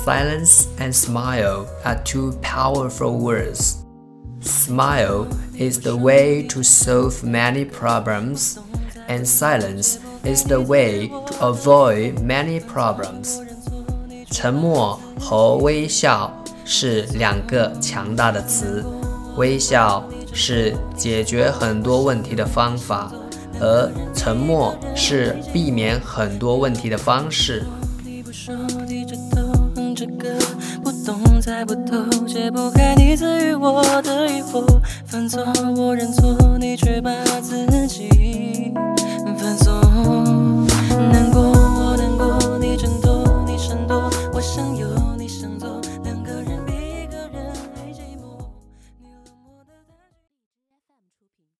Silence and smile are two powerful words. Smile is the way to solve many problems, and silence is the way to avoid many problems. 沉默和微笑是两个强大的词。微笑是解决很多问题的方法，而沉默是避免很多问题的方式。 是个不懂猜不透，解不开你赐予我的疑惑。犯错，我认错，你却把自己